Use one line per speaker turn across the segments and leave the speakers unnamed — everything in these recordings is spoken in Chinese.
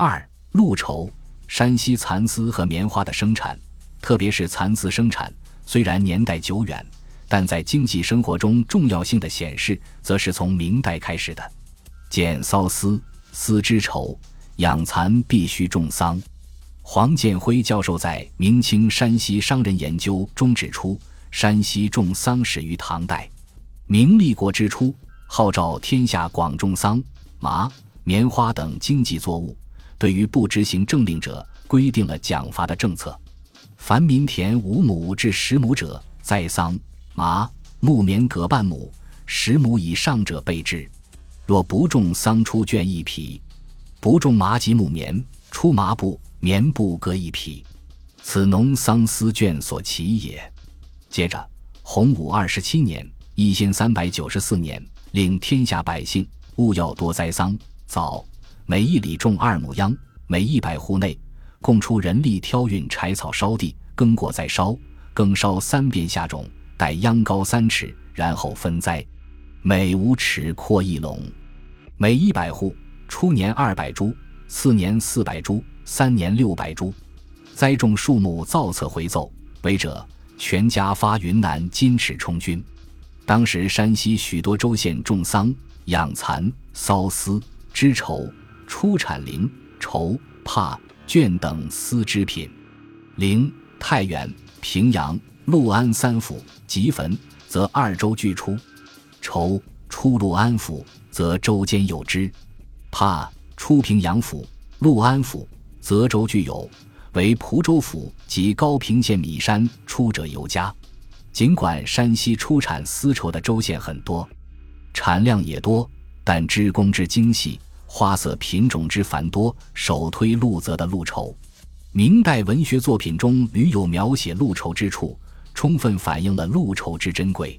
二、鹿绸，山西蚕丝和棉花的生产，特别是蚕丝生产，虽然年代久远，但在经济生活中重要性的显示，则是从明代开始的。剪缫丝，丝织绸，养蚕必须种桑。黄建辉教授在《明清山西商人研究》中指出，山西种桑始于唐代。明立国之初，号召天下广种桑、麻、棉花等经济作物。对于不执行政令者，规定了奖罚的政策。凡民田五亩至十亩者，栽桑、麻、木棉各半亩；十亩以上者备治。若不种桑，出绢一匹；不种麻及木棉，出麻布。棉布各一匹，此农桑丝绢所起也。接着，洪武二十七年（一千三百九十四年），令天下百姓勿要多栽桑枣，每一里种二亩秧，每一百户内供出人力挑运柴草烧地，耕过再烧，耕烧三遍下种，待秧高三尺，然后分栽，每五尺扩一垄，每一百户初年二百株，次年四百株。三年六百株，栽种树木造册回奏，违者全家发云南金尺充军。当时山西许多州县种桑、养蚕、缫丝、织绸，出产绫、绸、帕、绢等丝织品。绫太原、平阳、六安三府，集汾则二州俱出；绸出六安府，则州间有之；帕出平阳府、六安府。泽州具有，为蒲州府及高平县米山出者尤佳。尽管山西出产丝绸的州县很多，产量也多，但织工之精细，花色品种之繁多，首推陆泽的陆绸。明代文学作品中屡有描写陆绸之处，充分反映了陆绸之珍贵。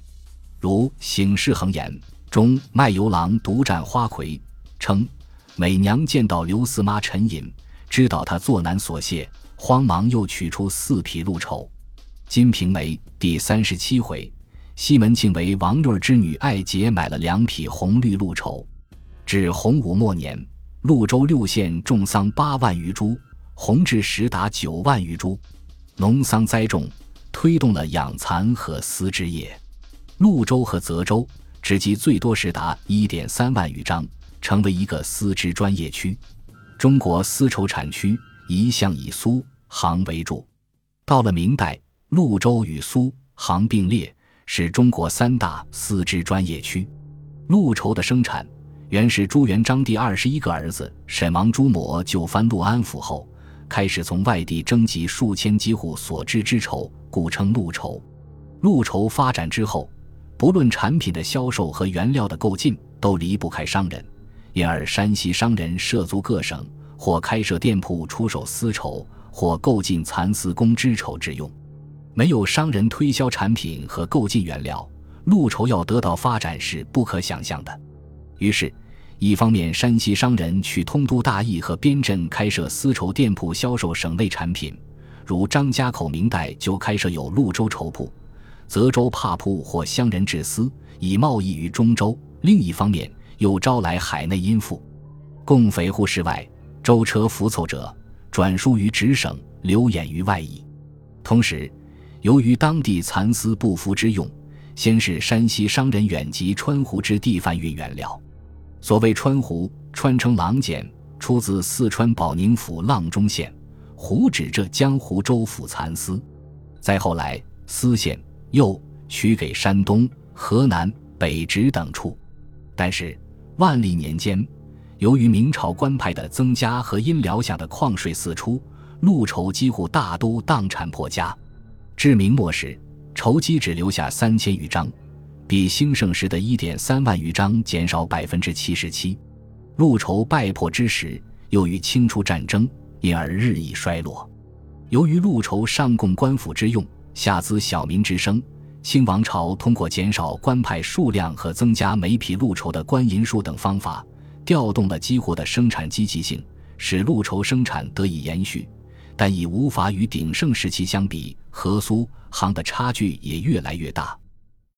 如《醒世恒言》中卖油郎独占花魁称：“美娘见到刘四妈沉吟。”知道他作难所谢，慌忙又取出四匹鹿绸。《金瓶梅》第三十七回，西门庆为王瑞之女爱杰买了两匹红绿鹿绸。至洪武末年，潞州六县种桑八万余株，红制时达九万余株。农桑栽种，推动了养蚕和丝织业。潞州和泽州织机最多时达一点三万余张，成为一个丝织专业区。中国丝绸产区一向以苏杭为主，到了明代，潞州与苏杭并列，是中国三大丝织专业区。潞绸的生产原是朱元璋第二十一个儿子沈王朱模就藩潞安府后，开始从外地征集数千机户所织之绸，故称潞绸。潞绸发展之后，不论产品的销售和原料的购进，都离不开商人。因而，山西商人涉足各省，或开设店铺出售丝绸，或购进蚕丝工织绸之用。没有商人推销产品和购进原料，陆绸要得到发展是不可想象的。于是，一方面，山西商人去通都大邑和边镇开设丝绸店铺销售省内产品，如张家口明代就开设有潞州绸铺、泽州帕铺或乡人制丝，以贸易于中州；另一方面，又招来海内殷富，共匪户室外，舟车浮凑者，转输于直省，流演于外邑。同时，由于当地蚕丝不敷之用，先是山西商人远及川湖之地贩运原料。所谓川湖，川称郎简，出自四川保宁府阆中县，湖指浙江湖州府蚕丝。再后来，丝线又取给山东、河南、北直等处，但是。万历年间，由于明朝官派的增加和因辽下的矿税四出，陆绸几乎大都荡产破家。至明末时，绸机只留下三千余张，比兴盛时的一点三万余张减少百分之七十七。陆绸败破之时，又与清初战争，因而日益衰落。由于陆绸上供官府之用，下资小民之生。清王朝通过减少官派数量和增加每匹路绸的官银数等方法，调动了激活的生产积极性，使路绸生产得以延续，但已无法与鼎盛时期相比。和苏杭的差距也越来越大。